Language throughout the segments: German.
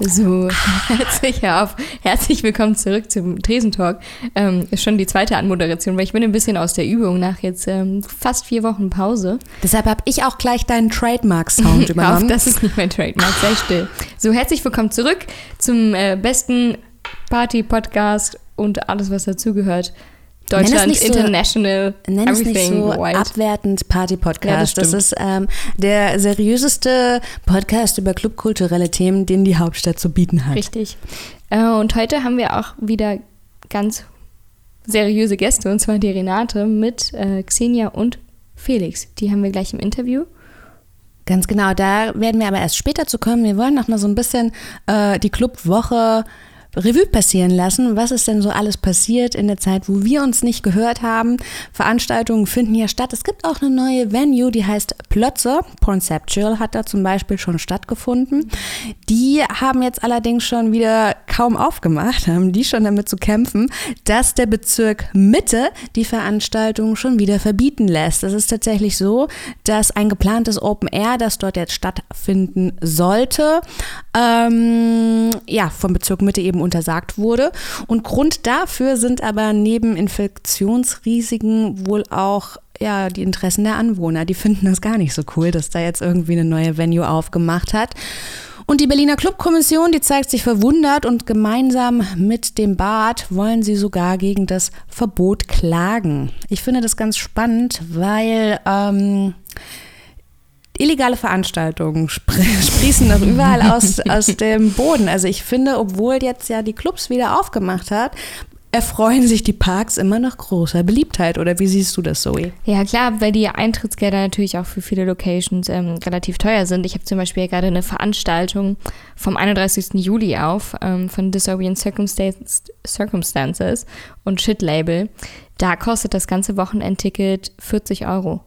So, herzlich auf. Herzlich willkommen zurück zum Tresentalk. Ähm, ist schon die zweite Anmoderation, weil ich bin ein bisschen aus der Übung nach jetzt ähm, fast vier Wochen Pause. Deshalb habe ich auch gleich deinen Trademark-Sound übernommen. Auf, das ist nicht mein Trademark, sei still. So, herzlich willkommen zurück zum äh, besten Party-Podcast und alles, was dazugehört. Deutschland so- International, Nenn es nicht everything so white. abwertend Party-Podcast. Ja, das das, ist ähm, der seriöseste Podcast über clubkulturelle Themen, den die Hauptstadt zu bieten hat. Richtig. Äh, und heute haben wir auch wieder ganz seriöse Gäste, und zwar die Renate mit äh, Xenia und Felix. Die haben wir gleich im Interview. Ganz genau, da werden wir aber erst später zu kommen. Wir wollen noch mal so ein bisschen äh, die Clubwoche Revue passieren lassen. Was ist denn so alles passiert in der Zeit, wo wir uns nicht gehört haben? Veranstaltungen finden ja statt. Es gibt auch eine neue Venue, die heißt Plötze. Conceptual hat da zum Beispiel schon stattgefunden. Die haben jetzt allerdings schon wieder kaum aufgemacht, haben die schon damit zu kämpfen, dass der Bezirk Mitte die Veranstaltung schon wieder verbieten lässt. Es ist tatsächlich so, dass ein geplantes Open Air, das dort jetzt stattfinden sollte, ähm, ja, vom Bezirk Mitte eben untersagt wurde. Und Grund dafür sind aber neben Infektionsrisiken wohl auch ja, die Interessen der Anwohner. Die finden das gar nicht so cool, dass da jetzt irgendwie eine neue Venue aufgemacht hat. Und die Berliner Clubkommission, die zeigt sich verwundert und gemeinsam mit dem Bad wollen sie sogar gegen das Verbot klagen. Ich finde das ganz spannend, weil ähm, illegale Veranstaltungen spr sprießen noch überall aus, aus dem Boden. Also ich finde, obwohl jetzt ja die Clubs wieder aufgemacht hat, erfreuen sich die Parks immer noch großer Beliebtheit. Oder wie siehst du das, Zoe? Ja, klar, weil die Eintrittsgelder natürlich auch für viele Locations ähm, relativ teuer sind. Ich habe zum Beispiel gerade eine Veranstaltung vom 31. Juli auf ähm, von Circumstances, Circumstances und Shit Label. Da kostet das ganze Wochenendticket 40 Euro.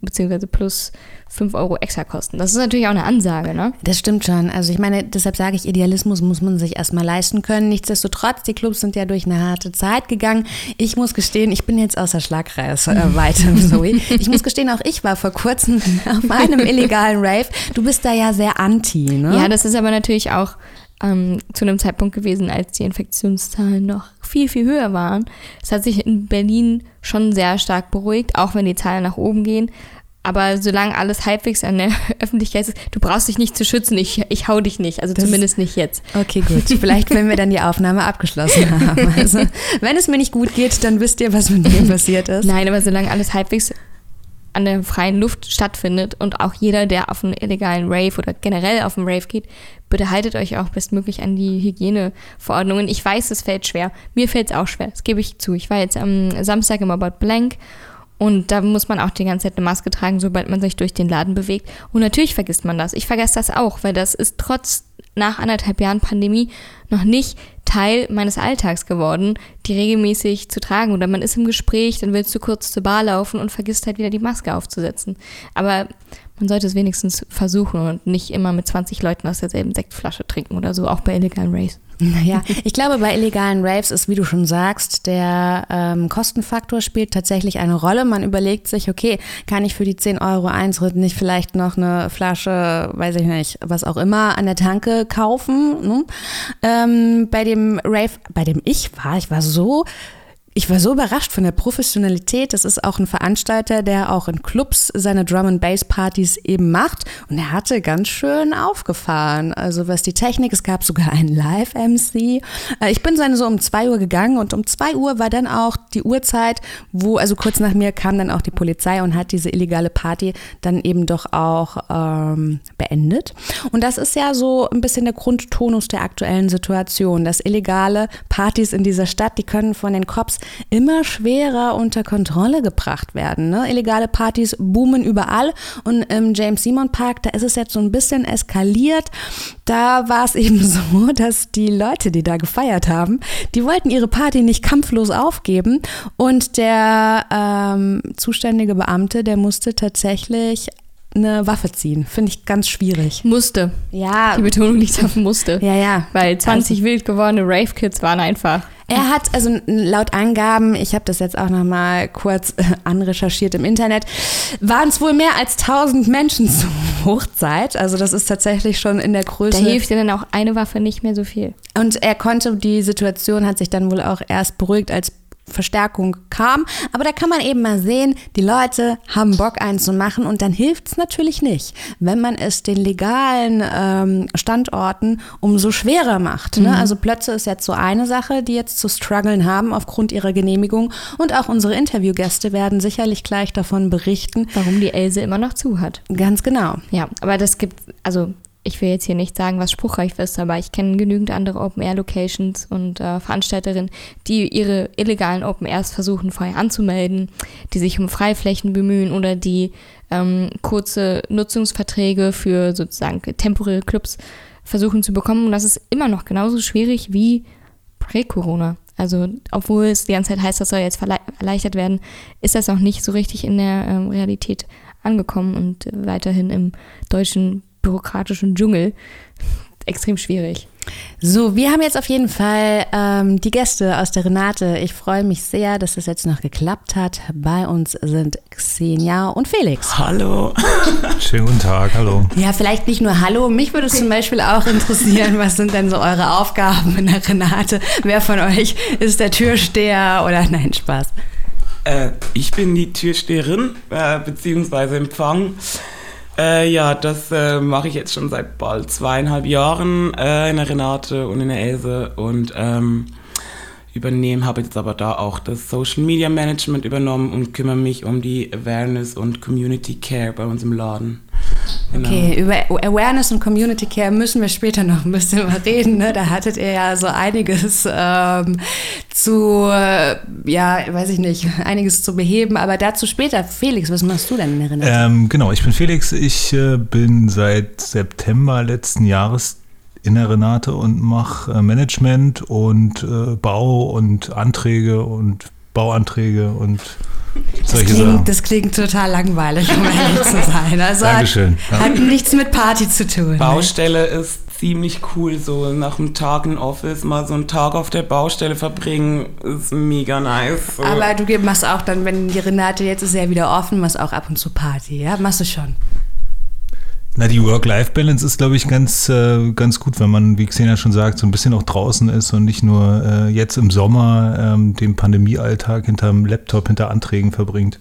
Beziehungsweise plus 5 Euro extra Kosten. Das ist natürlich auch eine Ansage, ne? Das stimmt schon. Also ich meine, deshalb sage ich, Idealismus muss man sich erstmal leisten können. Nichtsdestotrotz, die Clubs sind ja durch eine harte Zeit gegangen. Ich muss gestehen, ich bin jetzt außer Schlagreichweite, äh, Zoe. Ich muss gestehen, auch ich war vor kurzem auf einem illegalen Rave. Du bist da ja sehr anti, ne? Ja, das ist aber natürlich auch ähm, zu einem Zeitpunkt gewesen, als die Infektionszahlen noch viel, viel höher waren. Es hat sich in Berlin schon sehr stark beruhigt, auch wenn die Zahlen nach oben gehen. Aber solange alles halbwegs an der Öffentlichkeit ist, du brauchst dich nicht zu schützen, ich, ich hau dich nicht. Also Das- zumindest nicht jetzt. Okay, gut. Vielleicht, wenn wir dann die Aufnahme abgeschlossen haben. Also, wenn es mir nicht gut geht, dann wisst ihr, was mit mir passiert ist. Nein, aber solange alles halbwegs an der freien Luft stattfindet und auch jeder, der auf einen illegalen Rave oder generell auf einen Rave geht, bitte haltet euch auch bestmöglich an die Hygieneverordnungen. Ich weiß, es fällt schwer. Mir fällt es auch schwer. Das gebe ich zu. Ich war jetzt am Samstag im About Blank und da muss man auch die ganze Zeit eine Maske tragen, sobald man sich durch den Laden bewegt. Und natürlich vergisst man das. Ich vergesse das auch, weil das ist trotz nach anderthalb Jahren Pandemie noch nicht Teil meines Alltags geworden, die regelmäßig zu tragen. Oder man ist im Gespräch, dann willst du kurz zur Bar laufen und vergisst halt wieder die Maske aufzusetzen. Aber man sollte es wenigstens versuchen und nicht immer mit 20 Leuten aus derselben Sektflasche trinken oder so, auch bei illegalen Raves. Naja, ich glaube, bei illegalen Raves ist, wie du schon sagst, der ähm, Kostenfaktor spielt tatsächlich eine Rolle. Man überlegt sich, okay, kann ich für die 10 Euro Eintritt nicht vielleicht noch eine Flasche, weiß ich nicht, was auch immer, an der Tanke kaufen? Ne? Ähm, bei dem Rave, bei dem ich war, ich war so ich war so überrascht von der Professionalität. Das ist auch ein Veranstalter, der auch in Clubs seine Drum and Bass Partys eben macht. Und er hatte ganz schön aufgefahren. Also was die Technik, es gab sogar einen Live-MC. Äh, Ich bin dann so um zwei Uhr gegangen und um zwei Uhr war dann auch die Uhrzeit, wo, also kurz nach mir kam dann auch die Polizei und hat diese illegale Party dann eben doch auch ähm, beendet. Und das ist ja so ein bisschen der Grundtonus der aktuellen Situation, dass illegale Partys in dieser Stadt, die können von den Cops immer schwerer unter Kontrolle gebracht werden. Ne? Illegale Partys boomen überall und im James Simon Park, da ist es jetzt so ein bisschen eskaliert. Da war es eben so, dass die Leute, die da gefeiert haben, die wollten ihre Party nicht kampflos aufgeben und der ähm, zuständige Beamte, der musste tatsächlich eine Waffe ziehen. Finde ich ganz schwierig. Musste. Ja, Die Betonung liegt auf musste. ja, ja. Weil 20 wild gewordene Rave-Kids waren einfach Er hat, also laut Angaben, ich habe das jetzt auch nochmal kurz äh, anrecherchiert im Internet, waren es wohl mehr als 1000 Menschen zur Hochzeit. Also das ist tatsächlich schon in der Größe. Da hilft dir dann auch eine Waffe nicht mehr so viel. Und er konnte, die Situation hat sich dann wohl auch erst beruhigt, als Verstärkung kam. Aber da kann man eben mal sehen, die Leute haben Bock einzumachen und dann hilft es natürlich nicht, wenn man es den legalen ähm, Standorten umso schwerer macht. Ne? Mhm. Also Plötze ist jetzt so eine Sache, die jetzt zu strugglen haben aufgrund ihrer Genehmigung. Und auch unsere Interviewgäste werden sicherlich gleich davon berichten. Warum die Else immer noch zu hat. Ganz genau. Ja, aber das gibt, also ich will jetzt hier nicht sagen, was spruchreich ist, aber ich kenne genügend andere Open-Air-Locations und äh, Veranstalterinnen, die ihre illegalen Open-Airs versuchen vorher anzumelden, die sich um Freiflächen bemühen oder die ähm, kurze Nutzungsverträge für sozusagen temporäre Clubs versuchen zu bekommen. Und das ist immer noch genauso schwierig wie prä-Corona. Also, obwohl es die ganze Zeit heißt, das soll jetzt erleichtert werden, ist das auch nicht so richtig in der ähm, Realität angekommen und weiterhin im deutschen bürokratischen Dschungel extrem schwierig. So, wir haben jetzt auf jeden Fall ähm, die Gäste aus der Renate. Ich freue mich sehr, dass das jetzt noch geklappt hat. Bei uns sind Xenia und Felix. Hallo. Schönen guten Tag, hallo. Ja, vielleicht nicht nur Hallo. Mich würde es zum Beispiel auch interessieren, was sind denn so eure Aufgaben in der Renate? Wer von euch ist der Türsteher oder nein, Spaß? Äh, ich bin die Türsteherin, äh, beziehungsweise Empfang. Äh, ja, das äh, mache ich jetzt schon seit bald zweieinhalb Jahren äh, in der Renate und in der Else und ähm, übernehme, habe jetzt aber da auch das Social Media Management übernommen und kümmere mich um die Awareness und Community Care bei uns im Laden. Genau. Okay, über Awareness und Community Care müssen wir später noch ein bisschen mal reden. Ne? Da hattet ihr ja so einiges ähm, zu, äh, ja, weiß ich nicht, einiges zu beheben, aber dazu später. Felix, was machst du denn in der? Ähm, genau, ich bin Felix. Ich äh, bin seit September letzten Jahres in der Renate und mache äh, Management und äh, Bau und Anträge und Bauanträge und das klingt, das klingt, total langweilig, um ehrlich zu sein. Also Dankeschön. Hat, hat nichts mit Party zu tun. Ne? Baustelle ne? ist ziemlich cool, so nach einem Tag in Office mal so einen Tag auf der Baustelle verbringen, ist mega nice. So. Aber du machst auch dann, wenn die Renate jetzt ist ja wieder offen, machst auch ab und zu Party, ja? Machst du schon? Na, die Work-Life-Balance ist, glaube ich, ganz, äh, ganz gut, wenn man, wie Xenia schon sagt, so ein bisschen auch draußen ist und nicht nur äh, jetzt im Sommer ähm, den Pandemiealltag hinterm Laptop, hinter Anträgen verbringt.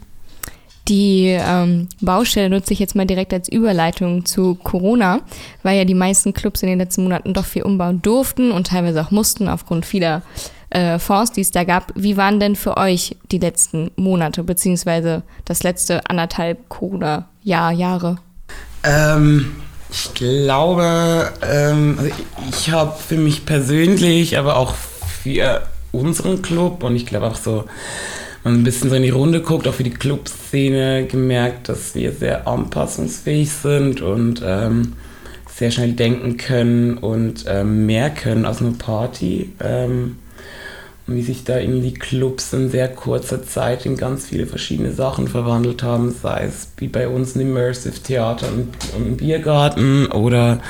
Die ähm, Baustelle nutze ich jetzt mal direkt als Überleitung zu Corona, weil ja die meisten Clubs in den letzten Monaten doch viel umbauen durften und teilweise auch mussten aufgrund vieler äh, Fonds, die es da gab. Wie waren denn für euch die letzten Monate, beziehungsweise das letzte anderthalb Corona-Jahr, Jahre? Ähm, ich glaube, ähm, also ich habe für mich persönlich, aber auch für unseren Club und ich glaube auch so, wenn man ein bisschen so in die Runde guckt, auch für die Clubszene gemerkt, dass wir sehr anpassungsfähig sind und ähm, sehr schnell denken können und ähm, mehr können als nur Party. Ähm, wie sich da irgendwie Clubs in sehr kurzer Zeit in ganz viele verschiedene Sachen verwandelt haben, sei es wie bei uns ein Immersive Theater und, ein Biergarten oder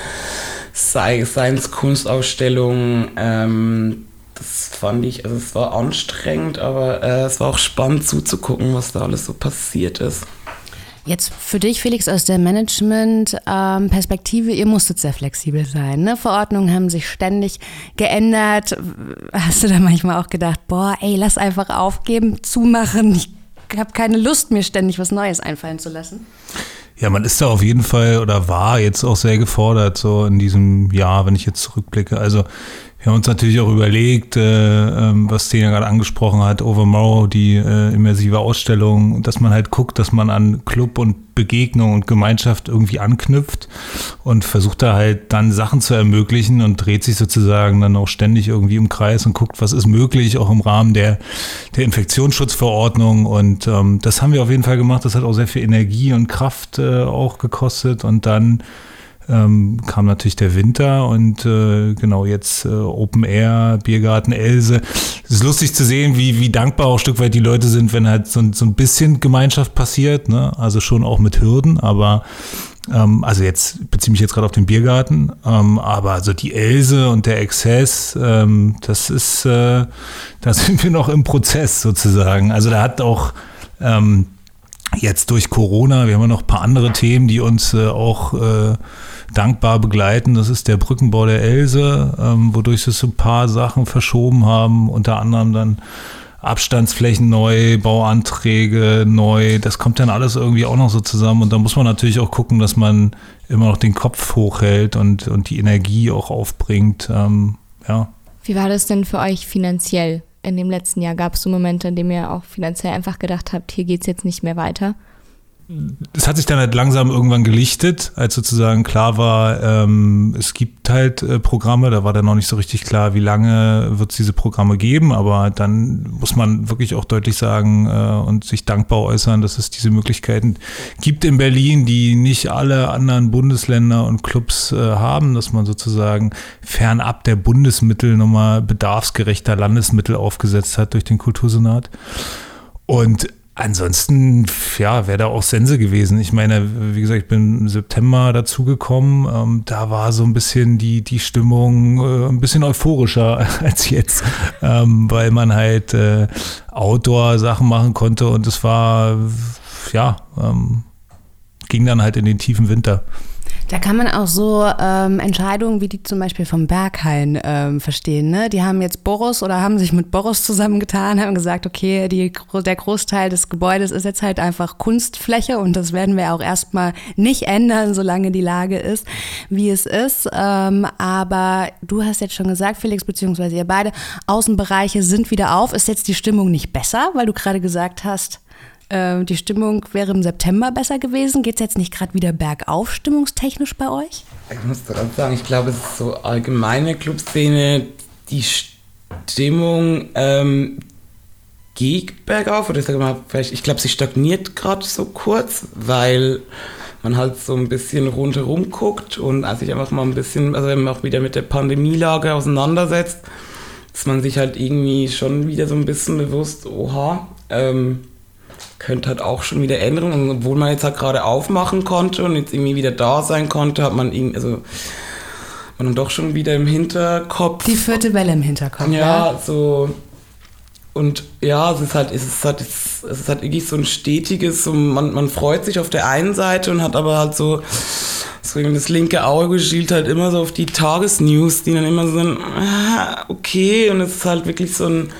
sei, es Kunstausstellungen. Ähm, das fand ich, also es war anstrengend, aber äh, es war auch spannend zuzugucken, was da alles so passiert ist. Jetzt für dich, Felix, aus der Management-Perspektive, ihr musstet sehr flexibel sein. Ne? Verordnungen haben sich ständig geändert. Hast du da manchmal auch gedacht, boah, ey, lass einfach aufgeben, zumachen. Ich habe keine Lust, mir ständig was Neues einfallen zu lassen. Ja, man ist da auf jeden Fall oder war jetzt auch sehr gefordert, so in diesem Jahr, wenn ich jetzt zurückblicke. Also wir haben uns natürlich auch überlegt, äh, ähm, was Tina gerade angesprochen hat, Overmorrow, die äh, immersive Ausstellung, dass man halt guckt, dass man an Club und Begegnung und Gemeinschaft irgendwie anknüpft und versucht da halt dann Sachen zu ermöglichen und dreht sich sozusagen dann auch ständig irgendwie im Kreis und guckt, was ist möglich, auch im Rahmen der, der Infektionsschutzverordnung. Und ähm, das haben wir auf jeden Fall gemacht. Das hat auch sehr viel Energie und Kraft äh, auch gekostet und dann ähm, kam natürlich der Winter und äh, genau jetzt äh, Open Air, Biergarten Else. Es ist lustig zu sehen, wie, wie dankbar auch ein Stück weit die Leute sind, wenn halt so, so ein bisschen Gemeinschaft passiert. Ne? Also schon auch mit Hürden, aber Ähm, also jetzt beziehe mich jetzt gerade auf den Biergarten, ähm, aber also die Else und der Exzess, ähm, das ist, äh, da sind wir noch im Prozess sozusagen. Also da hat auch ähm, jetzt durch Corona, wir haben ja noch ein paar andere Themen, die uns äh, auch äh, dankbar begleiten. Das ist der Brückenbau der Else, ähm, wodurch sie so ein paar Sachen verschoben haben, unter anderem dann Abstandsflächen neu, Bauanträge neu, das kommt dann alles irgendwie auch noch so zusammen und da muss man natürlich auch gucken, dass man immer noch den Kopf hochhält und, und die Energie auch aufbringt. Ähm, ja. Wie war das denn für euch finanziell in dem letzten Jahr? Gab es so Momente, in denen ihr auch finanziell einfach gedacht habt, hier geht es jetzt nicht mehr weiter? Es hat sich dann halt langsam irgendwann gelichtet, als sozusagen klar war, ähm, es gibt halt äh, Programme, da war dann noch nicht so richtig klar, wie lange wird es diese Programme geben, aber dann muss man wirklich auch deutlich sagen äh, und sich dankbar äußern, dass es diese Möglichkeiten gibt in Berlin, die nicht alle anderen Bundesländer und Clubs äh, haben, dass man sozusagen fernab der Bundesmittel nochmal bedarfsgerechter Landesmittel aufgesetzt hat durch den Kultursenat. Und Ansonsten, ja, wäre da auch Sense gewesen. Ich meine, wie gesagt, ich bin im September dazugekommen. Ähm, da war so ein bisschen die, die Stimmung äh, ein bisschen euphorischer als jetzt, ähm, weil man halt äh, Outdoor-Sachen machen konnte und es war, ja, ähm, ging dann halt in den tiefen Winter. Da kann man auch so ähm, Entscheidungen wie die zum Beispiel vom Berghain ähm, verstehen. Ne? Die haben jetzt Boris oder haben sich mit Boris zusammengetan, haben gesagt, okay, die, der Großteil des Gebäudes ist jetzt halt einfach Kunstfläche und das werden wir auch erstmal nicht ändern, solange die Lage ist, wie es ist. Ähm, aber du hast jetzt schon gesagt, Felix, beziehungsweise ihr beide, Außenbereiche sind wieder auf. Ist jetzt die Stimmung nicht besser, weil du gerade gesagt hast, ähm, die Stimmung wäre im September besser gewesen. Geht es jetzt nicht gerade wieder bergauf, stimmungstechnisch bei euch? Ich muss gerade sagen, ich glaube, es ist so allgemeine Clubszene, die Stimmung ähm, geht bergauf. Oder ich sage mal, vielleicht, ich glaube, sie stagniert gerade so kurz, weil man halt so ein bisschen rundherum guckt und als sich einfach mal ein bisschen, also wenn man auch wieder mit der Pandemielage auseinandersetzt, ist man sich halt irgendwie schon wieder so ein bisschen bewusst, oha, ähm, könnte halt auch schon wieder ändern. Und obwohl man jetzt halt gerade aufmachen konnte und jetzt irgendwie wieder da sein konnte, hat man irgendwie, also man dann doch schon wieder im Hinterkopf. Die vierte Welle im Hinterkopf. Ja, ja. so. Und ja, es ist halt, es ist halt, es ist halt wirklich so ein stetiges, so man, man freut sich auf der einen Seite und hat aber halt so, so das linke Auge schielt halt immer so auf die Tagesnews, die dann immer so ein, ah, okay, und es ist halt wirklich so ein,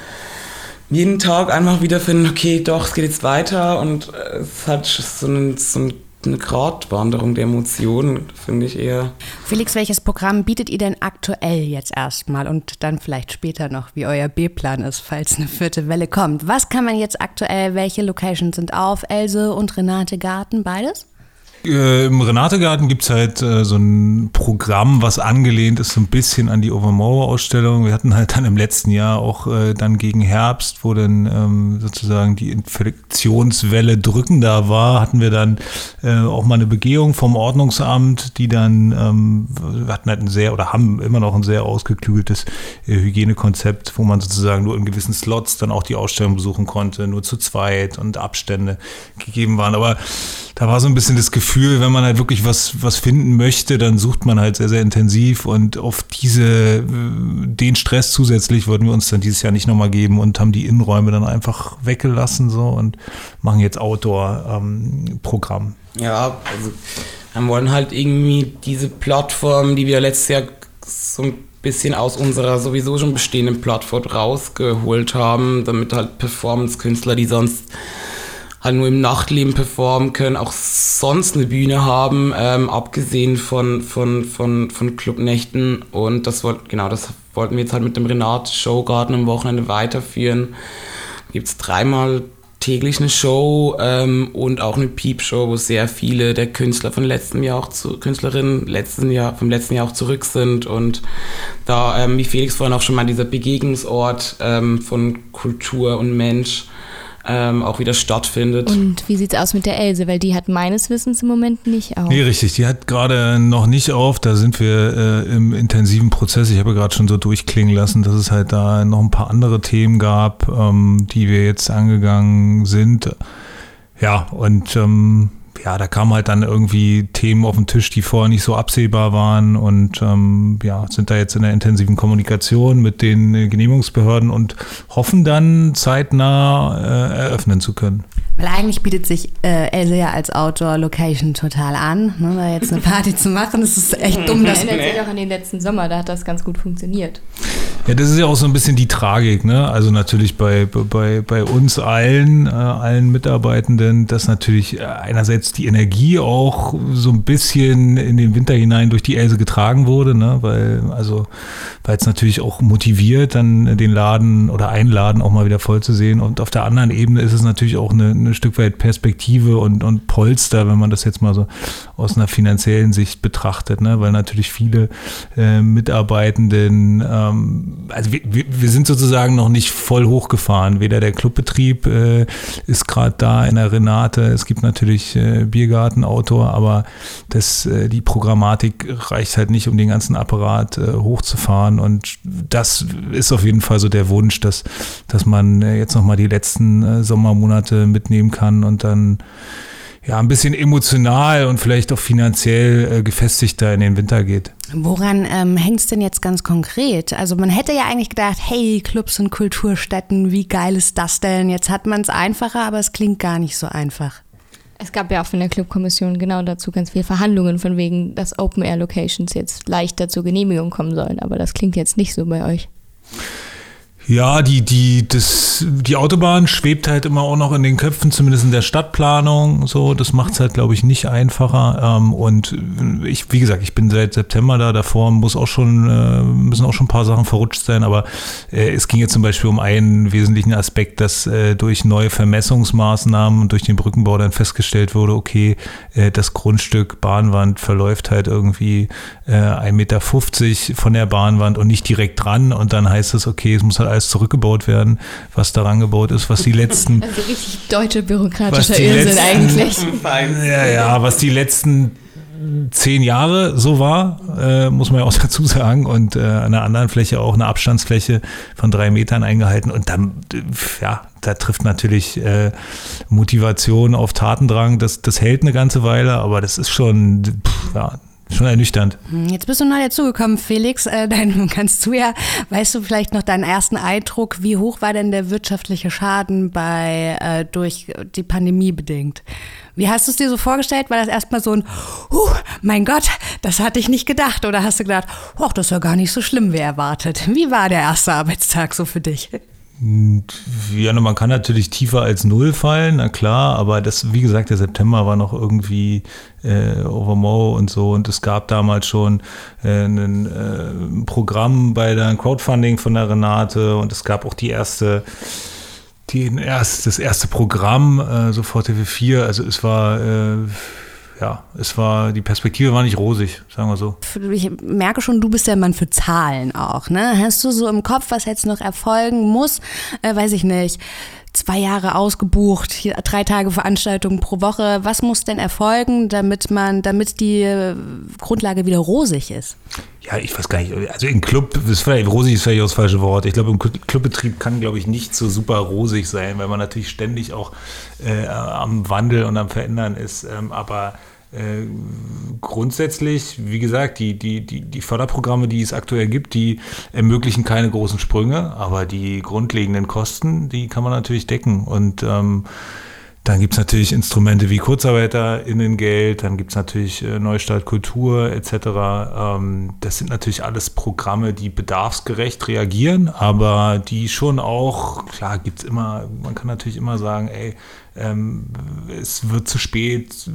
jeden Tag einfach wieder finden, okay, doch, es geht jetzt weiter und es hat so, einen, so eine Gratwanderung der Emotionen, finde ich eher. Felix, welches Programm bietet ihr denn aktuell jetzt erstmal und dann vielleicht später noch, wie euer B-Plan ist, falls eine vierte Welle kommt? Was kann man jetzt aktuell, welche Locations sind auf? Else und Renate Garten, beides? Äh, Im Renategarten gibt es halt äh, so ein Programm, was angelehnt ist so ein bisschen an die Overmore-Ausstellung. Wir hatten halt dann im letzten Jahr auch äh, dann gegen Herbst, wo dann ähm, sozusagen die Infektionswelle drückender war, hatten wir dann äh, auch mal eine Begehung vom Ordnungsamt, die dann, ähm, wir hatten halt ein sehr oder haben immer noch ein sehr ausgeklügeltes äh, Hygienekonzept, wo man sozusagen nur in gewissen Slots dann auch die Ausstellung besuchen konnte, nur zu zweit und Abstände gegeben waren. Aber da war so ein bisschen das Gefühl, wenn man halt wirklich was, was finden möchte, dann sucht man halt sehr, sehr intensiv und auf diese, äh, den Stress zusätzlich wollten wir uns dann dieses Jahr nicht nochmal geben und haben die Innenräume dann einfach weggelassen so und machen jetzt Outdoor-Programm. Ähm, ja, also wir wollen halt irgendwie diese Plattform, die wir letztes Jahr so ein bisschen aus unserer sowieso schon bestehenden Plattform rausgeholt haben, damit halt Performance-Künstler, die sonst halt nur im Nachtleben performen können, auch sonst eine Bühne haben, ähm, abgesehen von, von, von, von Clubnächten. Und das wollt, genau, das wollten wir jetzt halt mit dem Renat Showgarten am Wochenende weiterführen. Gibt es dreimal täglich eine Show ähm, und auch eine Peep-Show, wo sehr viele der Künstler von letztem Jahr auch zu Künstlerinnen letzten Jahr, vom letzten Jahr auch zurück sind und da, ähm, wie Felix vorhin auch schon mal, dieser Begegnungsort ähm, von Kultur und Mensch ähm, auch wieder stattfindet. Und wie sieht es aus mit der Else? Weil die hat meines Wissens im Moment nicht auf. Nee, richtig. Die hat gerade noch nicht auf. Da sind wir äh, im intensiven Prozess. Ich habe gerade schon so durchklingen lassen, dass es halt da noch ein paar andere Themen gab, ähm, die wir jetzt angegangen sind. Ja, und ähm, ja, da kamen halt dann irgendwie Themen auf den Tisch, die vorher nicht so absehbar waren und ähm, ja, sind da jetzt in der intensiven Kommunikation mit den Genehmigungsbehörden und hoffen dann zeitnah äh, eröffnen zu können. Weil eigentlich bietet sich äh, Else ja als Outdoor-Location total an, ne, da jetzt eine Party zu machen. Das ist echt dumm. Das erinnert sich auch an den letzten Sommer, da hat das ganz gut funktioniert. Ja, das ist ja auch so ein bisschen die Tragik, ne? Also natürlich bei, bei, bei uns allen, äh, allen Mitarbeitenden, dass natürlich einerseits die Energie auch so ein bisschen in den Winter hinein durch die Else getragen wurde, ne? Weil, also, weil es natürlich auch motiviert, dann den Laden oder einen Laden auch mal wieder voll zu sehen. Und auf der anderen Ebene ist es natürlich auch eine, ein Stück weit Perspektive und, und Polster, wenn man das jetzt mal so aus einer finanziellen Sicht betrachtet, ne? weil natürlich viele äh, Mitarbeitenden, ähm, also wir, wir sind sozusagen noch nicht voll hochgefahren. Weder der Clubbetrieb äh, ist gerade da in der Renate, es gibt natürlich äh, Biergarten, Outdoor, aber das, äh, die Programmatik reicht halt nicht, um den ganzen Apparat äh, hochzufahren und das ist auf jeden Fall so der Wunsch, dass, dass man äh, jetzt nochmal die letzten äh, Sommermonate mitnehmen kann und dann ja, ein bisschen emotional und vielleicht auch finanziell äh, gefestigter in den Winter geht. Woran ähm, hängt es denn jetzt ganz konkret? Also man hätte ja eigentlich gedacht, hey, Clubs und Kulturstätten, wie geil ist das denn? Jetzt hat man es einfacher, aber es klingt gar nicht so einfach. Es gab ja auch von der Clubkommission genau dazu ganz viele Verhandlungen, von wegen, dass Open-Air-Locations jetzt leichter zur Genehmigung kommen sollen. Aber das klingt jetzt nicht so bei euch. Ja, die, die, das, die Autobahn schwebt halt immer auch noch in den Köpfen, zumindest in der Stadtplanung. So, das macht es halt, glaube ich, nicht einfacher. Ähm, und ich, wie gesagt, ich bin seit September da. Davor muss auch schon, äh, müssen auch schon ein paar Sachen verrutscht sein. Aber äh, es ging jetzt zum Beispiel um einen wesentlichen Aspekt, dass äh, durch neue Vermessungsmaßnahmen und durch den Brückenbau dann festgestellt wurde, okay, äh, das Grundstück Bahnwand verläuft halt irgendwie äh, 1,50 Meter von der Bahnwand und nicht direkt dran. Und dann heißt es, okay, es muss halt alles zurückgebaut werden, was daran gebaut ist, was die letzten. Also richtig deutsche bürokratischer Irrsinn eigentlich. Ja, ja, was die letzten zehn Jahre so war, äh, muss man ja auch dazu sagen. Und äh, an einer anderen Fläche auch eine Abstandsfläche von drei Metern eingehalten. Und dann, ja, da trifft natürlich äh, Motivation auf Tatendrang. Das, das hält eine ganze Weile, aber das ist schon, pff, ja, Schon ernüchternd. Hm, jetzt bist du neu dazugekommen, Felix. Äh, dann kannst du ja, weißt du vielleicht noch deinen ersten Eindruck, wie hoch war denn der wirtschaftliche Schaden bei äh, durch die Pandemie bedingt? Wie hast du es dir so vorgestellt? War das erstmal so ein, huh, mein Gott, das hatte ich nicht gedacht? Oder hast du gedacht, ach, das ja gar nicht so schlimm wie erwartet? Wie war der erste Arbeitstag so für dich? Ja, man kann natürlich tiefer als null fallen, na klar, aber das, wie gesagt, der September war noch irgendwie äh, Overmo und so. Und es gab damals schon äh, ein äh, Programm bei der Crowdfunding von der Renate. Und es gab auch die erste die erst, das erste Programm, äh, sofort TV4, also es war äh, ja, es war, die Perspektive war nicht rosig, sagen wir so. Ich merke schon, du bist der Mann für Zahlen auch, ne? Hast du so im Kopf, was jetzt noch erfolgen muss? Äh, weiß ich nicht. Zwei Jahre ausgebucht, drei Tage Veranstaltungen pro Woche. Was muss denn erfolgen, damit man, damit die äh, Grundlage wieder rosig ist? Ja, ich weiß gar nicht. Also im Club, ist vielleicht, rosig ist vielleicht auch das falsche Wort. Ich glaube, im Clubbetrieb kann, glaube ich, nicht so super rosig sein, weil man natürlich ständig auch äh, am Wandel und am Verändern ist. Ähm, aber äh, grundsätzlich, wie gesagt, die, die, die, die Förderprogramme, die es aktuell gibt, die ermöglichen keine großen Sprünge, aber die grundlegenden Kosten, die kann man natürlich decken. Und ähm, dann gibt es natürlich Instrumente wie KurzarbeiterInnengeld, dann gibt es natürlich äh, Neustart Kultur etc. Ähm, das sind natürlich alles Programme, die bedarfsgerecht reagieren, aber die schon auch, klar gibt es immer, man kann natürlich immer sagen, ey, ähm, es wird zu spät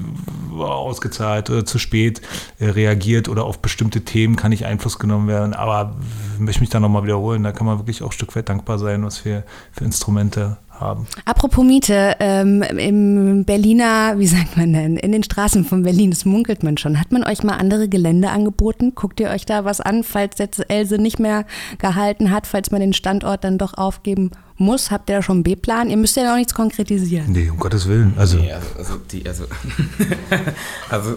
ausgezahlt oder zu spät äh, reagiert oder auf bestimmte Themen kann nicht Einfluss genommen werden. Aber möchte mich da nochmal wiederholen, da kann man wirklich auch ein Stück weit dankbar sein, was wir für Instrumente haben. Apropos Miete, ähm, im Berliner, wie sagt man denn, in den Straßen von Berlin, das munkelt man schon. Hat man euch mal andere Gelände angeboten? Guckt ihr euch da was an, falls jetzt Else nicht mehr gehalten hat, falls man den Standort dann doch aufgeben muss? Habt ihr da schon einen B-Plan? Ihr müsst ja noch nichts konkretisieren. Nee, um Gottes Willen. Also, nee, also, also, die, also, also,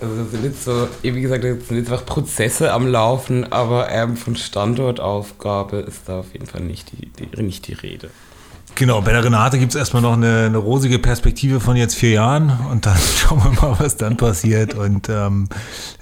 also sind jetzt so, wie gesagt, jetzt sind jetzt auch Prozesse am Laufen, aber ähm, von Standortaufgabe ist da auf jeden Fall nicht die, die, nicht die Rede. Genau, bei der Renate gibt es erstmal noch eine, eine, rosige Perspektive von jetzt vier Jahren und dann schauen wir mal, was dann passiert. Und ähm,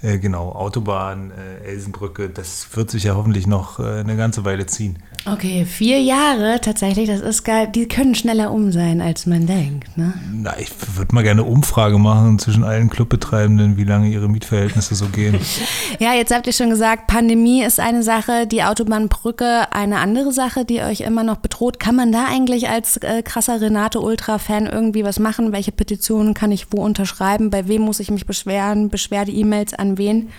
äh, genau, Autobahn, äh, Elsenbrücke, das wird sich ja hoffentlich noch äh, eine ganze Weile ziehen. Okay, vier Jahre tatsächlich, das ist geil. Die können schneller um sein, als man denkt. Ne? Na, ich würde mal gerne eine Umfrage machen zwischen allen Clubbetreibenden, wie lange ihre Mietverhältnisse so gehen. ja, jetzt habt ihr schon gesagt, Pandemie ist eine Sache, die Autobahnbrücke eine andere Sache, die euch immer noch bedroht. Kann man da eigentlich als äh, krasser Renate-Ultra-Fan irgendwie was machen? Welche Petitionen kann ich wo unterschreiben? Bei wem muss ich mich beschweren? Beschwerde-E-Mails an wen?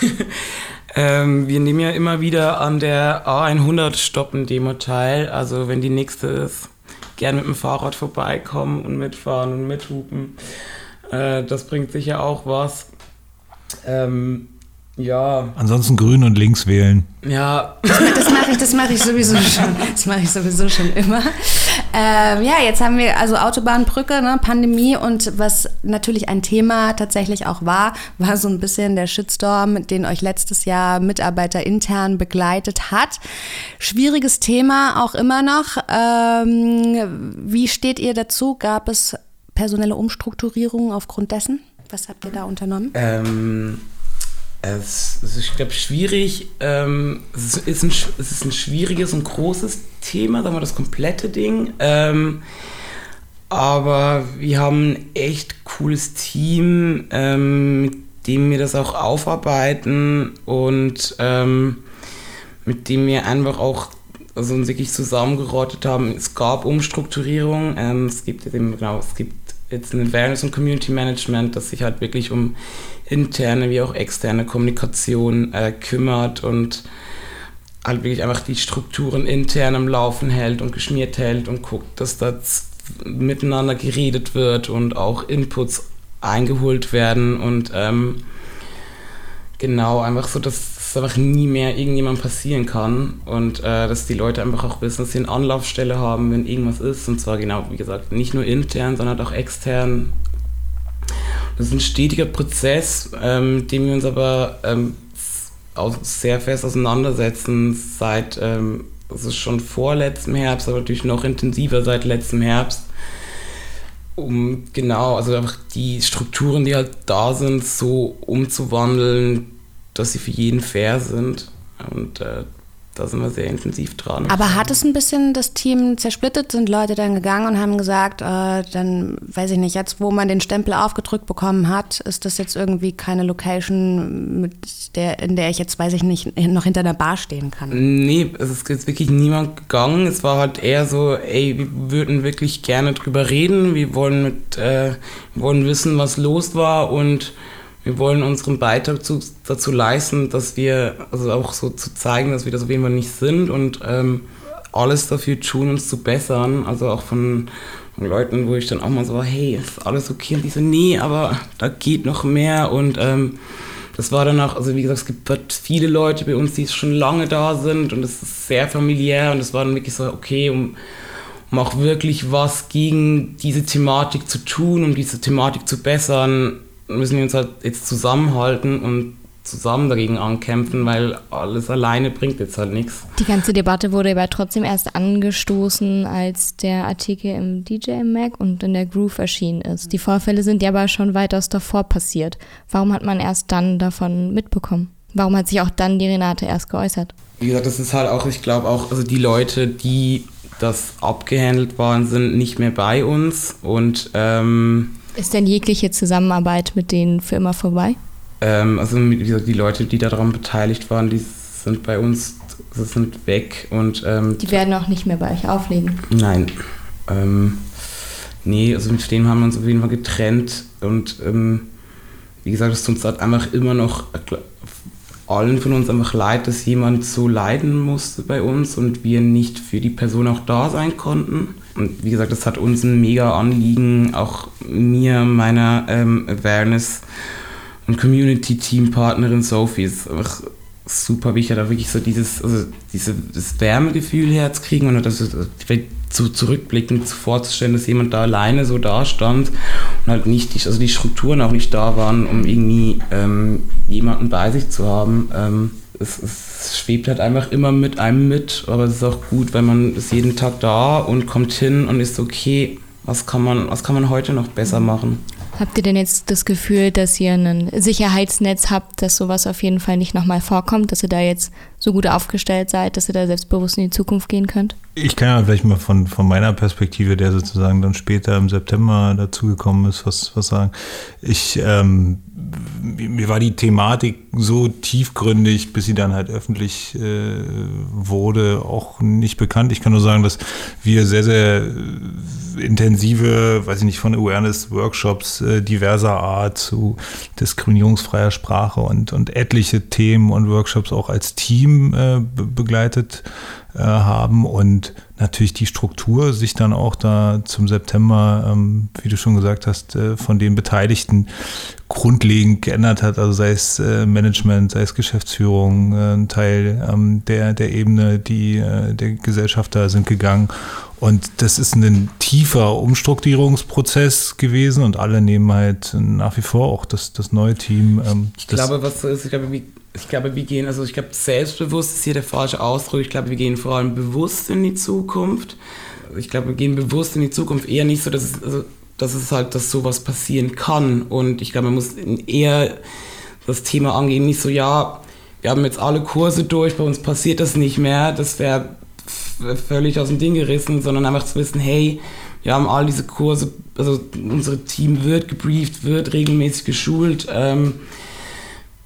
Ähm, wir nehmen ja immer wieder an der A100 Stoppen-Demo teil. Also wenn die nächste ist, gerne mit dem Fahrrad vorbeikommen und mitfahren und mithupen. Äh, das bringt sicher auch was. Ähm, ja. Ansonsten grün und links wählen. Ja. Das mache ich, das mache ich sowieso schon. Das mache ich sowieso schon immer. Ähm, ja, jetzt haben wir also Autobahnbrücke, ne, Pandemie und was natürlich ein Thema tatsächlich auch war, war so ein bisschen der Shitstorm, den euch letztes Jahr Mitarbeiter intern begleitet hat. Schwieriges Thema auch immer noch. Ähm, wie steht ihr dazu? Gab es personelle Umstrukturierungen aufgrund dessen? Was habt ihr da unternommen? Ähm es ist, ich glaube, schwierig. Ähm, es, ist ein, es ist ein schwieriges und großes Thema, sagen wir das komplette Ding. Ähm, aber wir haben ein echt cooles Team, ähm, mit dem wir das auch aufarbeiten und ähm, mit dem wir einfach auch also wirklich zusammengerottet haben. Es gab Umstrukturierung. Ähm, es gibt eben, genau, es gibt jetzt ein Awareness und Community Management, das sich halt wirklich um interne wie auch externe Kommunikation äh, kümmert und halt wirklich einfach die Strukturen intern am Laufen hält und geschmiert hält und guckt, dass das miteinander geredet wird und auch Inputs eingeholt werden und ähm, genau einfach so, dass es einfach nie mehr irgendjemand passieren kann und äh, dass die Leute einfach auch wissen, dass sie eine Anlaufstelle haben, wenn irgendwas ist. Und zwar genau, wie gesagt, nicht nur intern, sondern auch extern das ist ein stetiger Prozess, ähm, dem wir uns aber ähm, auch sehr fest auseinandersetzen seit, ähm, also schon vor letztem Herbst, aber natürlich noch intensiver seit letztem Herbst. Um genau, also einfach die Strukturen, die halt da sind, so umzuwandeln, dass sie für jeden fair sind. Und äh, da sind wir sehr intensiv dran. Aber hat es ein bisschen das Team zersplittet? Sind Leute dann gegangen und haben gesagt, äh, dann weiß ich nicht, jetzt wo man den Stempel aufgedrückt bekommen hat, ist das jetzt irgendwie keine Location, mit der, in der ich jetzt, weiß ich nicht, noch hinter einer Bar stehen kann? Nee, es ist jetzt wirklich niemand gegangen. Es war halt eher so, ey, wir würden wirklich gerne drüber reden. Wir wollen mit, äh, wollen wissen, was los war und wir wollen unseren Beitrag zu, dazu leisten, dass wir, also auch so zu zeigen, dass wir das auf jeden Fall nicht sind und ähm, alles dafür tun, uns zu bessern. Also auch von, von, Leuten, wo ich dann auch mal so, hey, ist alles okay? Und die so, nee, aber da geht noch mehr und ähm, das war dann auch, also wie gesagt, es gibt viele Leute bei uns, die schon lange da sind und es ist sehr familiär und es war dann wirklich so, okay, um, um auch wirklich was gegen diese Thematik zu tun, um diese Thematik zu bessern, müssen wir uns halt jetzt zusammenhalten und zusammen dagegen ankämpfen, weil alles alleine bringt jetzt halt nichts. Die ganze Debatte wurde aber trotzdem erst angestoßen, als der Artikel im DJ Mag und in der Groove erschienen ist. Die Vorfälle sind ja aber schon weitaus davor passiert. Warum hat man erst dann davon mitbekommen? Warum hat sich auch dann die Renate erst geäußert? Wie gesagt, das ist halt auch, ich glaube auch, also die Leute, die das abgehandelt waren, sind nicht mehr bei uns und ähm, ist denn jegliche Zusammenarbeit mit denen für immer vorbei? Ähm, also wie gesagt, die Leute, die daran beteiligt waren, die sind bei uns sind weg und ähm, die werden auch nicht mehr bei euch auflegen. Nein. Ähm, nee, also mit denen haben wir uns auf jeden Fall getrennt und ähm, wie gesagt, es tut uns halt einfach immer noch allen von uns einfach leid, dass jemand so leiden musste bei uns und wir nicht für die Person auch da sein konnten. Und wie gesagt, das hat uns ein mega Anliegen, auch mir, meiner ähm, Awareness- und Community-Team-Partnerin Sophie ist einfach super wichtig, da wirklich so dieses, also diese, das Wärmegefühl herzukriegen und das zu zurückblicken, vorzustellen, dass jemand da alleine so da stand und halt nicht, also die Strukturen auch nicht da waren, um irgendwie ähm, jemanden bei sich zu haben. Ähm, es, es, schwebt halt einfach immer mit einem mit, aber es ist auch gut, weil man ist jeden Tag da und kommt hin und ist okay, was kann man, was kann man heute noch besser machen. Habt ihr denn jetzt das Gefühl, dass ihr ein Sicherheitsnetz habt, dass sowas auf jeden Fall nicht nochmal vorkommt, dass ihr da jetzt so gut aufgestellt seid, dass ihr da selbstbewusst in die Zukunft gehen könnt? Ich kann ja vielleicht mal von, von meiner Perspektive, der sozusagen dann später im September dazugekommen ist, was, was sagen. Ich, ähm, mir war die Thematik so tiefgründig, bis sie dann halt öffentlich äh, wurde, auch nicht bekannt. Ich kann nur sagen, dass wir sehr, sehr intensive, weiß ich nicht, von Awareness-Workshops äh, diverser Art zu diskriminierungsfreier Sprache und, und etliche Themen und Workshops auch als Team äh, begleitet äh, haben und natürlich die Struktur sich dann auch da zum September, ähm, wie du schon gesagt hast, äh, von den Beteiligten grundlegend geändert hat. Also sei es äh, Management, sei es Geschäftsführung, äh, ein Teil ähm, der, der Ebene, die äh, der Gesellschafter sind gegangen. Und das ist ein tiefer Umstrukturierungsprozess gewesen und alle nehmen halt nach wie vor auch das, das neue Team. Ähm, ich glaube, was so ist, ich glaube, wir, ich glaube, wir gehen, also ich glaube, selbstbewusst ist hier der falsche Ausdruck. Ich glaube, wir gehen vor allem bewusst in die Zukunft. Ich glaube, wir gehen bewusst in die Zukunft eher nicht so, dass es, also, dass es halt, dass sowas passieren kann. Und ich glaube, man muss eher das Thema angehen, nicht so, ja, wir haben jetzt alle Kurse durch, bei uns passiert das nicht mehr. Das wäre völlig aus dem Ding gerissen, sondern einfach zu wissen, hey, wir haben all diese Kurse, also unser Team wird gebrieft, wird regelmäßig geschult, ähm,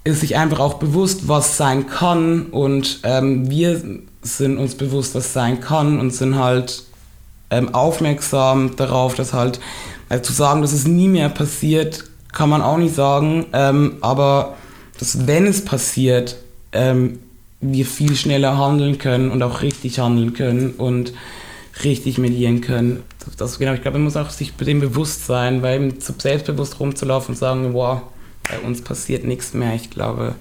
ist sich einfach auch bewusst, was sein kann und ähm, wir sind uns bewusst, was sein kann und sind halt ähm, aufmerksam darauf, dass halt, also zu sagen, dass es nie mehr passiert, kann man auch nicht sagen, ähm, aber dass wenn es passiert, ähm, wir viel schneller handeln können und auch richtig handeln können und richtig medieren können. Das, genau, ich glaube, man muss auch sich dem bewusst sein, weil selbstbewusst rumzulaufen und sagen, wow, bei uns passiert nichts mehr. Ich glaube,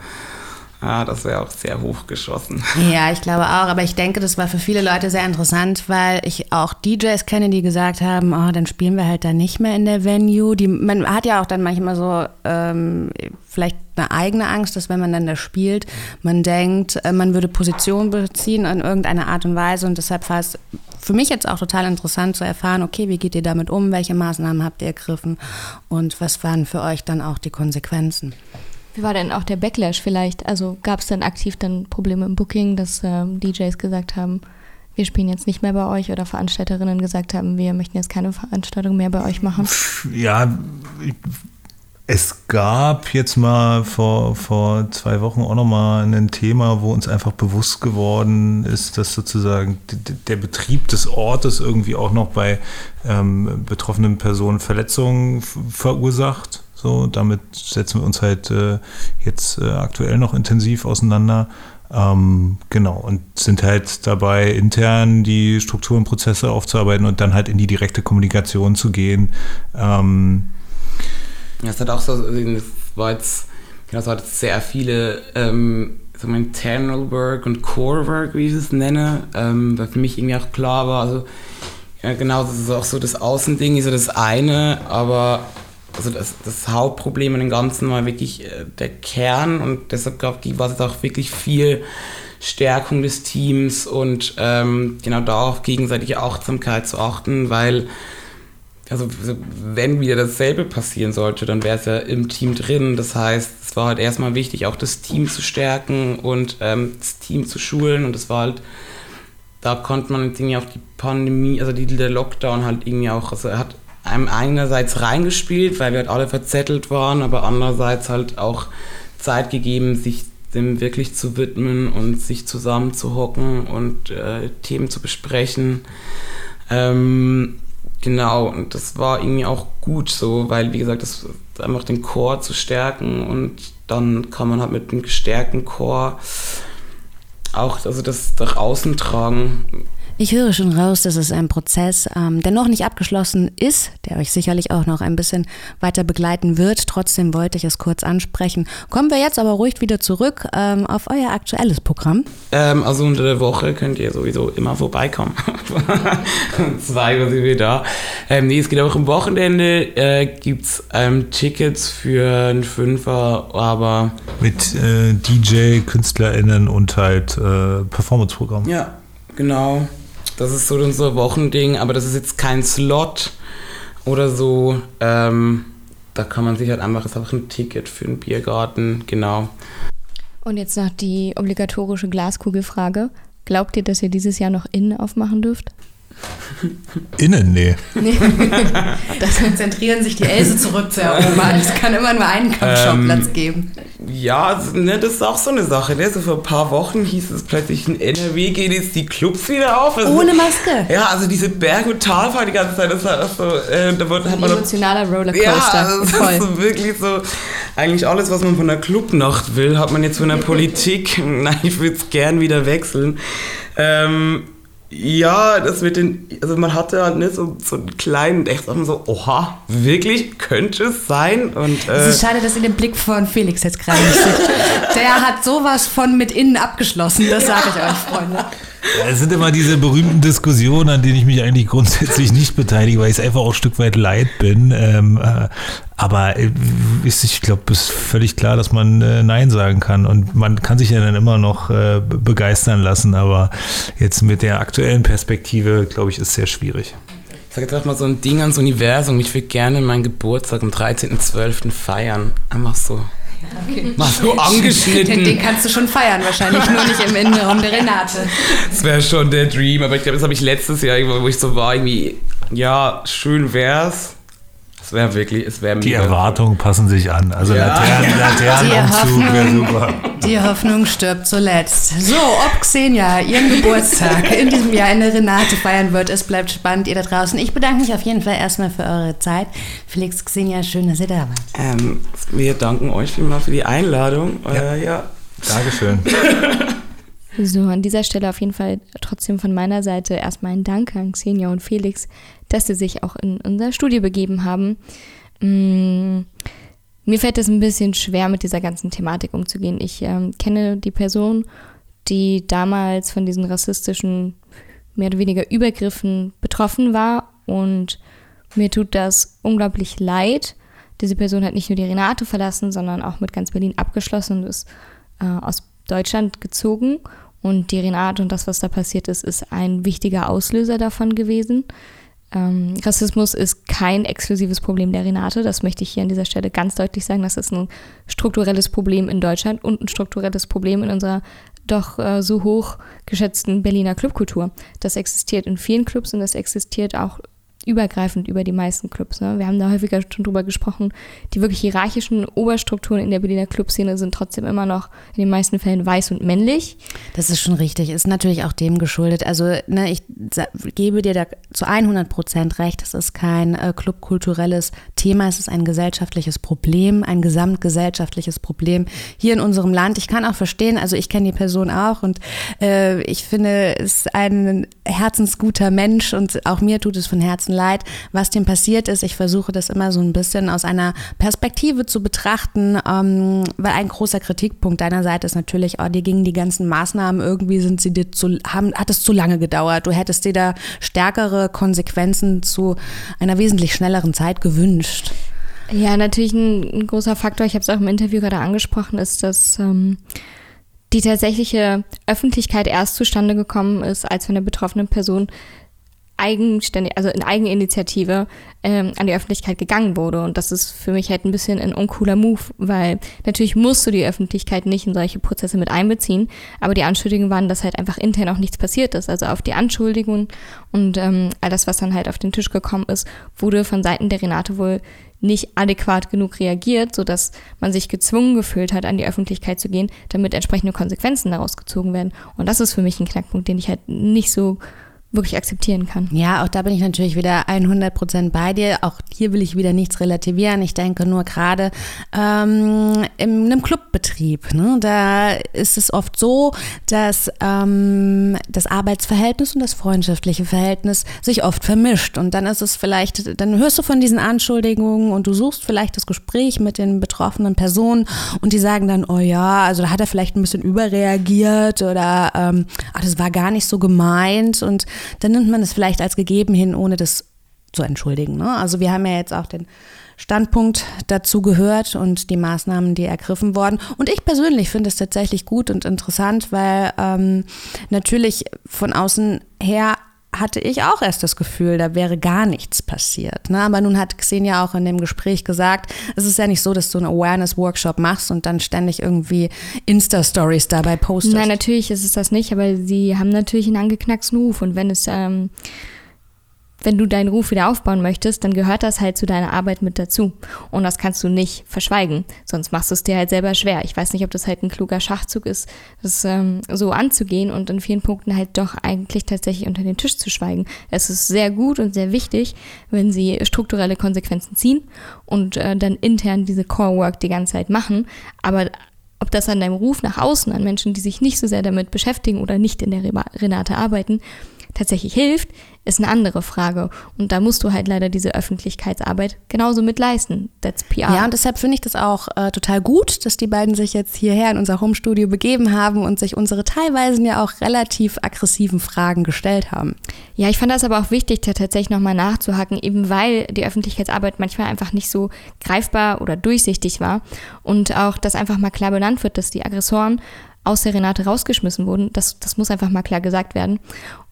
Ah, das wäre auch sehr hochgeschossen. Ja, ich glaube auch. Aber ich denke, das war für viele Leute sehr interessant, weil ich auch DJs kenne, die gesagt haben, oh, dann spielen wir halt da nicht mehr in der Venue. Die, man hat ja auch dann manchmal so ähm, vielleicht eine eigene Angst, dass wenn man dann da spielt, man denkt, äh, man würde Position beziehen in irgendeiner Art und Weise. Und deshalb war es für mich jetzt auch total interessant zu erfahren, okay, wie geht ihr damit um? Welche Maßnahmen habt ihr ergriffen? Und was waren für euch dann auch die Konsequenzen? Wie war denn auch der Backlash vielleicht? Also gab es dann aktiv dann Probleme im Booking, dass ähm, DJs gesagt haben, wir spielen jetzt nicht mehr bei euch oder Veranstalterinnen gesagt haben, wir möchten jetzt keine Veranstaltung mehr bei euch machen? Ja, es gab jetzt mal vor, vor zwei Wochen auch nochmal ein Thema, wo uns einfach bewusst geworden ist, dass sozusagen der Betrieb des Ortes irgendwie auch noch bei ähm, betroffenen Personen Verletzungen verursacht. So, damit setzen wir uns halt äh, jetzt äh, aktuell noch intensiv auseinander. Ähm, genau, und sind halt dabei, intern die Strukturen, Prozesse aufzuarbeiten und dann halt in die direkte Kommunikation zu gehen. Ähm, ja, es hat auch so, es war jetzt, genau, es hat sehr viele ähm, so Internal Work und Core Work, wie ich es nenne, ähm, weil für mich irgendwie auch klar war, also ja, genau, das ist auch so das Außending, ist so das eine, aber also das, das Hauptproblem an dem Ganzen war wirklich äh, der Kern und deshalb glaube ich, war es auch wirklich viel Stärkung des Teams und ähm, genau darauf gegenseitige Achtsamkeit zu achten, weil also wenn wieder dasselbe passieren sollte, dann wäre es ja im Team drin. Das heißt, es war halt erstmal wichtig, auch das Team zu stärken und ähm, das Team zu schulen und das war halt da konnte man irgendwie auf die Pandemie, also die, der Lockdown halt irgendwie auch, also er hat einem einerseits reingespielt, weil wir halt alle verzettelt waren, aber andererseits halt auch Zeit gegeben, sich dem wirklich zu widmen und sich zusammen zu hocken und äh, Themen zu besprechen. Ähm, genau, und das war irgendwie auch gut so, weil wie gesagt, das einfach den Chor zu stärken und dann kann man halt mit dem gestärkten Chor auch also das nach außen tragen Ich höre schon raus, dass es ein Prozess, ähm, der noch nicht abgeschlossen ist, der euch sicherlich auch noch ein bisschen weiter begleiten wird. Trotzdem wollte ich es kurz ansprechen. Kommen wir jetzt aber ruhig wieder zurück ähm, auf euer aktuelles Programm. Ähm, also unter der Woche könnt ihr sowieso immer vorbeikommen. Zwei Uhr sind wir da. Ähm, nee, es geht auch am Wochenende. Äh, Gibt es ähm, Tickets für einen Fünfer, aber... Mit äh, DJ, KünstlerInnen und halt äh, Performance-Programm. Ja, genau. Das ist so unser Wochending, aber das ist jetzt kein Slot oder so. Ähm, da kann man sich halt einfach, ist einfach ein Ticket für einen Biergarten, genau. Und jetzt noch die obligatorische Glaskugelfrage. Glaubt ihr, dass ihr dieses Jahr noch innen aufmachen dürft? Innen, nee. nee. das konzentrieren sich die Else zurück zu erobern. Es kann immer nur einen Kampfschauplatz ähm, geben. Ja, ne, das ist auch so eine Sache. Ne? So vor ein paar Wochen hieß es plötzlich, in NRW gehen jetzt die Clubs wieder auf. Also, Ohne Maske. Ja, also diese Berg- und Talfahrt die ganze Zeit, das war so, äh, da wird, hat man emotionaler Rollercoaster. Ja, das Voll. ist so wirklich so, eigentlich alles, was man von der Clubnacht will, hat man jetzt von der Politik. Nein, ich würde es gern wieder wechseln. Ähm, ja, das mit den, also man hatte halt ne, so, so einen kleinen, echt so, oha, wirklich, könnte es sein? Und, äh, es ist schade, dass ihr den Blick von Felix jetzt gerade nicht seht. Der hat sowas von mit innen abgeschlossen, das sage ich euch, Freunde. Es sind immer diese berühmten Diskussionen, an denen ich mich eigentlich grundsätzlich nicht beteilige, weil ich es einfach auch ein Stück weit leid bin. Ähm, äh, aber äh, ist, ich glaube, es ist völlig klar, dass man äh, Nein sagen kann. Und man kann sich ja dann immer noch äh, begeistern lassen. Aber jetzt mit der aktuellen Perspektive, glaube ich, ist es sehr schwierig. Ich sage jetzt einfach mal so ein Ding ans Universum. Ich würde gerne meinen Geburtstag am 13.12. feiern. Einfach so. Okay. Mal so angeschnitten. Den, den, kannst du schon feiern, wahrscheinlich nur nicht im Innenraum der Renate. Das wäre schon der Dream, aber ich glaube, das habe ich letztes Jahr, wo ich so war, irgendwie, ja, schön wär's. Es wäre wirklich, es wäre Die Erwartungen passen sich an. Also ja. Laternen, Laternenumzug wäre super. Die Hoffnung stirbt zuletzt. So, ob Xenia ihren Geburtstag in diesem Jahr in der Renate feiern wird, es bleibt spannend, ihr da draußen. Ich bedanke mich auf jeden Fall erstmal für eure Zeit. Felix, Xenia, schön, dass ihr da wart. Ähm, wir danken euch vielmals für die Einladung. Ja. Äh, ja. Dankeschön. So, an dieser Stelle auf jeden Fall trotzdem von meiner Seite erstmal ein Dank an Xenia und Felix, dass sie sich auch in unser Studio begeben haben. Mm, mir fällt es ein bisschen schwer, mit dieser ganzen Thematik umzugehen. Ich ähm, kenne die Person, die damals von diesen rassistischen, mehr oder weniger Übergriffen betroffen war und mir tut das unglaublich leid. Diese Person hat nicht nur die Renate verlassen, sondern auch mit ganz Berlin abgeschlossen und ist äh, aus Deutschland gezogen. Und die Renate und das, was da passiert ist, ist ein wichtiger Auslöser davon gewesen. Ähm, Rassismus ist kein exklusives Problem der Renate. Das möchte ich hier an dieser Stelle ganz deutlich sagen. Das ist ein strukturelles Problem in Deutschland und ein strukturelles Problem in unserer doch äh, so hoch geschätzten Berliner Clubkultur. Das existiert in vielen Clubs und das existiert auch übergreifend über die meisten Clubs. Ne? Wir haben da häufiger schon drüber gesprochen. Die wirklich hierarchischen Oberstrukturen in der Berliner Clubszene sind trotzdem immer noch in den meisten Fällen weiß und männlich. Das ist schon richtig. Ist natürlich auch dem geschuldet. Also ne, ich gebe dir da zu 100 Prozent recht. Es ist kein äh, clubkulturelles Thema. Es ist ein gesellschaftliches Problem, ein gesamtgesellschaftliches Problem hier in unserem Land. Ich kann auch verstehen, also ich kenne die Person auch und äh, ich finde, es ist ein herzensguter Mensch und auch mir tut es von Herzen Herzen leid, was dem passiert ist. Ich versuche das immer so ein bisschen aus einer Perspektive zu betrachten, ähm, weil ein großer Kritikpunkt deiner Seite ist natürlich, oh, dir gingen die ganzen Maßnahmen, irgendwie sind sie dir zu, haben, hat es zu lange gedauert. Du hättest dir da stärkere Konsequenzen zu einer wesentlich schnelleren Zeit gewünscht. Ja, natürlich ein, ein großer Faktor, ich habe es auch im Interview gerade angesprochen, ist, dass ähm, die tatsächliche Öffentlichkeit erst zustande gekommen ist, als von der betroffenen Person eigenständig, also in Eigeninitiative ähm, an die Öffentlichkeit gegangen wurde. Und das ist für mich halt ein bisschen ein uncooler Move, weil natürlich musst du die Öffentlichkeit nicht in solche Prozesse mit einbeziehen, aber die Anschuldigungen waren, dass halt einfach intern auch nichts passiert ist. Also auf die Anschuldigungen und ähm, all das, was dann halt auf den Tisch gekommen ist, wurde von Seiten der Renate wohl nicht adäquat genug reagiert, sodass man sich gezwungen gefühlt hat, an die Öffentlichkeit zu gehen, damit entsprechende Konsequenzen daraus gezogen werden. Und das ist für mich ein Knackpunkt, den ich halt nicht so wirklich akzeptieren kann. Ja, auch da bin ich natürlich wieder 100 Prozent bei dir. Auch hier will ich wieder nichts relativieren. Ich denke nur gerade ähm, in einem Clubbetrieb, ne, da ist es oft so, dass ähm, das Arbeitsverhältnis und das freundschaftliche Verhältnis sich oft vermischt. Und dann ist es vielleicht, dann hörst du von diesen Anschuldigungen und du suchst vielleicht das Gespräch mit den betroffenen Personen und die sagen dann, oh ja, also da hat er vielleicht ein bisschen überreagiert oder ähm, ach, das war gar nicht so gemeint und dann nimmt man es vielleicht als gegeben hin, ohne das zu entschuldigen. Ne? Also wir haben ja jetzt auch den Standpunkt dazu gehört und die Maßnahmen, die ergriffen wurden. Und ich persönlich finde es tatsächlich gut und interessant, weil ähm, natürlich von außen her hatte ich auch erst das Gefühl, da wäre gar nichts passiert. Ne? Aber nun hat Xenia auch in dem Gespräch gesagt, es ist ja nicht so, dass du einen Awareness-Workshop machst und dann ständig irgendwie Insta-Stories dabei postest. Nein, natürlich ist es das nicht, aber sie haben natürlich einen angeknacksten Ruf und wenn es ähm, wenn du deinen Ruf wieder aufbauen möchtest, dann gehört das halt zu deiner Arbeit mit dazu. Und das kannst du nicht verschweigen, sonst machst du es dir halt selber schwer. Ich weiß nicht, ob das halt ein kluger Schachzug ist, das ähm, so anzugehen und in vielen Punkten halt doch eigentlich tatsächlich unter den Tisch zu schweigen. Es ist sehr gut und sehr wichtig, wenn sie strukturelle Konsequenzen ziehen und äh, dann intern diese Core Work die ganze Zeit machen. Aber ob das an deinem Ruf nach außen, an Menschen, die sich nicht so sehr damit beschäftigen oder nicht in der Renate arbeiten, tatsächlich hilft, ist eine andere Frage. Und da musst du halt leider diese Öffentlichkeitsarbeit genauso mit leisten. That's PR. Ja, und deshalb finde ich das auch äh, total gut, dass die beiden sich jetzt hierher in unser Homestudio begeben haben und sich unsere teilweise ja auch relativ aggressiven Fragen gestellt haben. Ja, ich fand das aber auch wichtig, da tatsächlich nochmal nachzuhaken, eben weil die Öffentlichkeitsarbeit manchmal einfach nicht so greifbar oder durchsichtig war und auch, dass einfach mal klar benannt wird, dass die Aggressoren aus der Renate rausgeschmissen wurden. Das, das muss einfach mal klar gesagt werden.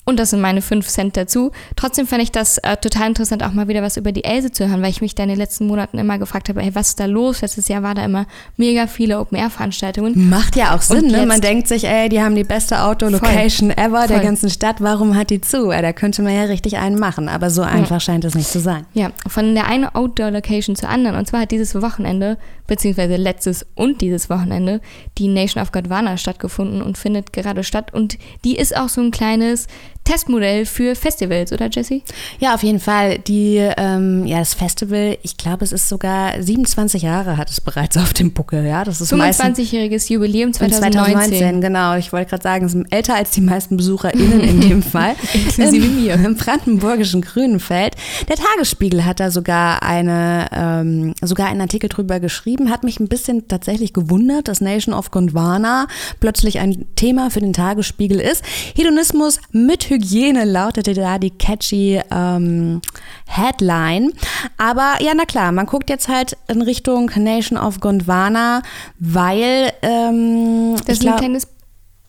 Und das sind meine fünf Cent dazu. Trotzdem fand ich das äh, total interessant, auch mal wieder was über die Else zu hören, weil ich mich da in den letzten Monaten immer gefragt habe, hey, was ist da los? Letztes Jahr war da immer mega viele Open-Air-Veranstaltungen. Macht ja auch Sinn, ne? Man denkt sich, ey, die haben die beste Outdoor-Location ever voll. der ganzen Stadt. Warum hat die zu? Da könnte man ja richtig einen machen. Aber so einfach ja. scheint es nicht zu sein. Ja, von der einen Outdoor-Location zur anderen. Und zwar hat dieses Wochenende, beziehungsweise letztes und dieses Wochenende, die Nation of Gondwana stattgefunden und findet gerade statt. Und die ist auch so ein kleines Testmodell für Festivals, oder Jesse? Ja, auf jeden Fall. Die, ähm, ja, das Festival, ich glaube, es ist sogar 27 Jahre hat es bereits auf dem Buckel. Ja, das ist 25-jähriges Jubiläum 2019. 2019. Genau, ich wollte gerade sagen, es sind älter als die meisten BesucherInnen in dem Fall. Inklusive Im, mir. Im brandenburgischen Grünenfeld. Der Tagesspiegel hat da sogar eine, ähm, sogar einen Artikel drüber geschrieben, hat mich ein bisschen tatsächlich gewundert, dass Nation of Gondwana plötzlich ein Thema für den Tagesspiegel ist. Hedonismus mit Hygiene Hygiene lautete da die catchy ähm, Headline. Aber ja, na klar, man guckt jetzt halt in Richtung Nation of Gondwana, weil ähm, das ist ein kleines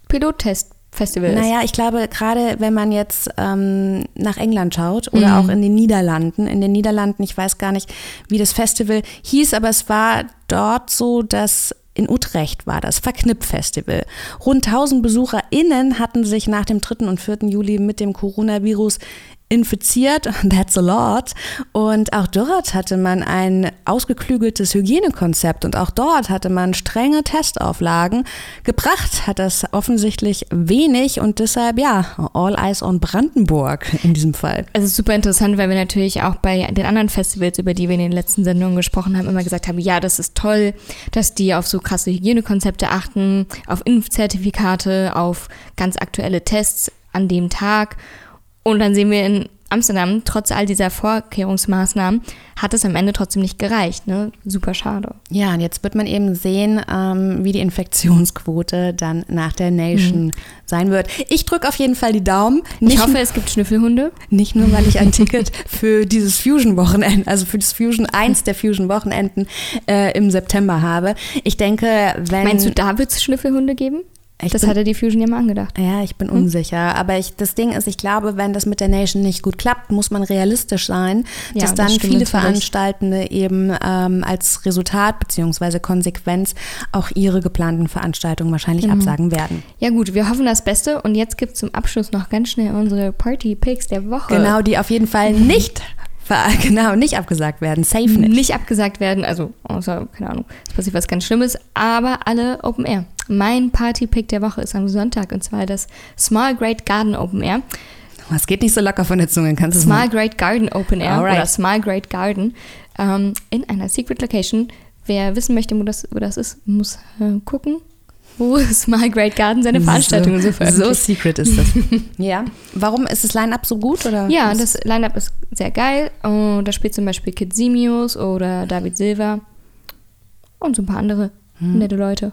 Pilottest. Festival naja, ich glaube, gerade wenn man jetzt ähm, nach England schaut oder mhm. auch in den Niederlanden, in den Niederlanden, ich weiß gar nicht, wie das Festival hieß, aber es war dort so, dass in Utrecht war das Verknipp-Festival. Rund 1000 BesucherInnen hatten sich nach dem 3. und 4. Juli mit dem Coronavirus infiziert. That's a lot. Und auch dort hatte man ein ausgeklügeltes Hygienekonzept und auch dort hatte man strenge Testauflagen. Gebracht hat das offensichtlich wenig und deshalb ja, all eyes on Brandenburg in diesem Fall. Es ist super interessant, weil wir natürlich auch bei den anderen Festivals, über die wir in den letzten Sendungen gesprochen haben, immer gesagt haben, ja, das ist toll, dass die auf so krasse Hygienekonzepte achten, auf Impfzertifikate, auf ganz aktuelle Tests an dem Tag. Und dann sehen wir in Amsterdam, trotz all dieser Vorkehrungsmaßnahmen, hat es am Ende trotzdem nicht gereicht. Ne? Super schade. Ja, und jetzt wird man eben sehen, ähm, wie die Infektionsquote dann nach der Nation mhm. sein wird. Ich drücke auf jeden Fall die Daumen. Nicht ich hoffe, es gibt Schnüffelhunde. Nicht nur, weil ich ein Ticket für dieses Fusion-Wochenende, also für das Fusion, eins der Fusion-Wochenenden äh, im September habe. Ich denke, wenn. Meinst du, da wird es Schnüffelhunde geben? Ich das bin, hatte die Fusion ja mal angedacht. Ja, ich bin hm? unsicher. Aber ich, das Ding ist, ich glaube, wenn das mit der Nation nicht gut klappt, muss man realistisch sein, ja, dass dann das viele Veranstaltende eben ähm, als Resultat bzw. Konsequenz auch ihre geplanten Veranstaltungen wahrscheinlich mhm. absagen werden. Ja gut, wir hoffen das Beste und jetzt gibt es zum Abschluss noch ganz schnell unsere Party-Picks der Woche. Genau, die auf jeden Fall nicht genau, nicht abgesagt werden. Safe nicht. Nicht abgesagt werden, also außer, keine Ahnung, es passiert was ganz Schlimmes, aber alle Open Air. Mein Party-Pick der Woche ist am Sonntag und zwar das Small Great Garden Open Air. Es geht nicht so locker von der Zunge, kannst du Small mal. Great Garden Open Air Alright. oder Small Great Garden ähm, in einer Secret Location. Wer wissen möchte, wo das, wo das ist, muss äh, gucken, wo Small Great Garden seine Veranstaltungen so, so veröffentlicht. secret ist das. ja. Warum ist das Line-Up so gut? Oder Ja, das Line-Up ist sehr geil. Und da spielt zum Beispiel Kid Simios oder David Silva und so ein paar andere Hm. nette Leute.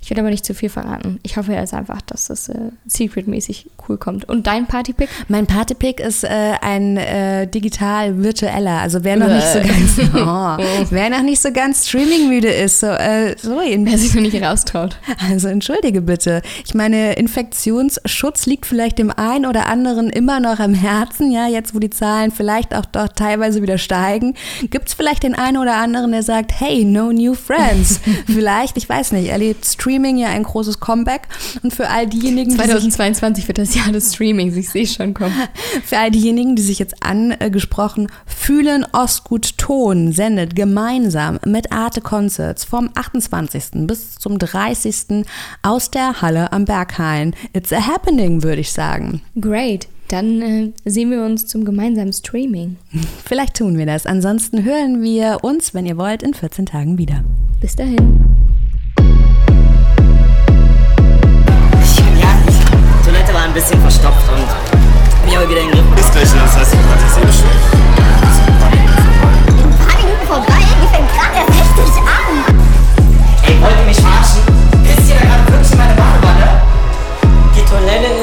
Ich will aber nicht zu viel verraten. Ich hoffe jetzt einfach, dass das äh, secretmäßig cool kommt. Und dein Partypick? Mein Partypick ist äh, ein äh, digital virtueller. Also wer noch nicht so ganz, oh, wer noch nicht so ganz streaming-müde ist, so, äh, so in Wer sich noch nicht raustraut. Also entschuldige bitte. Ich meine, Infektionsschutz liegt vielleicht dem einen oder anderen immer noch am Herzen, ja, jetzt wo die Zahlen vielleicht auch doch teilweise wieder steigen. Gibt es vielleicht den einen oder anderen, der sagt, hey, no new friends. vielleicht, ich weiß nicht, erlebt Streaming ja ein großes Comeback. Und für all diejenigen, die sich 2022 wird das Jahr des Streamings. Ich sehe schon kommen. für all diejenigen, die sich jetzt angesprochen fühlen, Ostgut Ton sendet gemeinsam mit Arte Concerts vom 28. bis zum 30. aus der Halle am Berghain. It's a happening, würde ich sagen. Great. Dann äh, sehen wir uns zum gemeinsamen Streaming. Vielleicht tun wir das. Ansonsten hören wir uns, wenn ihr wollt, in 14 Tagen wieder. Bis dahin. ein bisschen verstopft und mich aber wieder in den Griff. Ist gleich, das heißt, ich kann das eh beschweren. Ein paar Minuten vorbei, die fängt gerade erst richtig an. Ey, wollt ihr mich verarschen? Pisst ihr da gerade wirklich in meine Badewanne? Die Toilette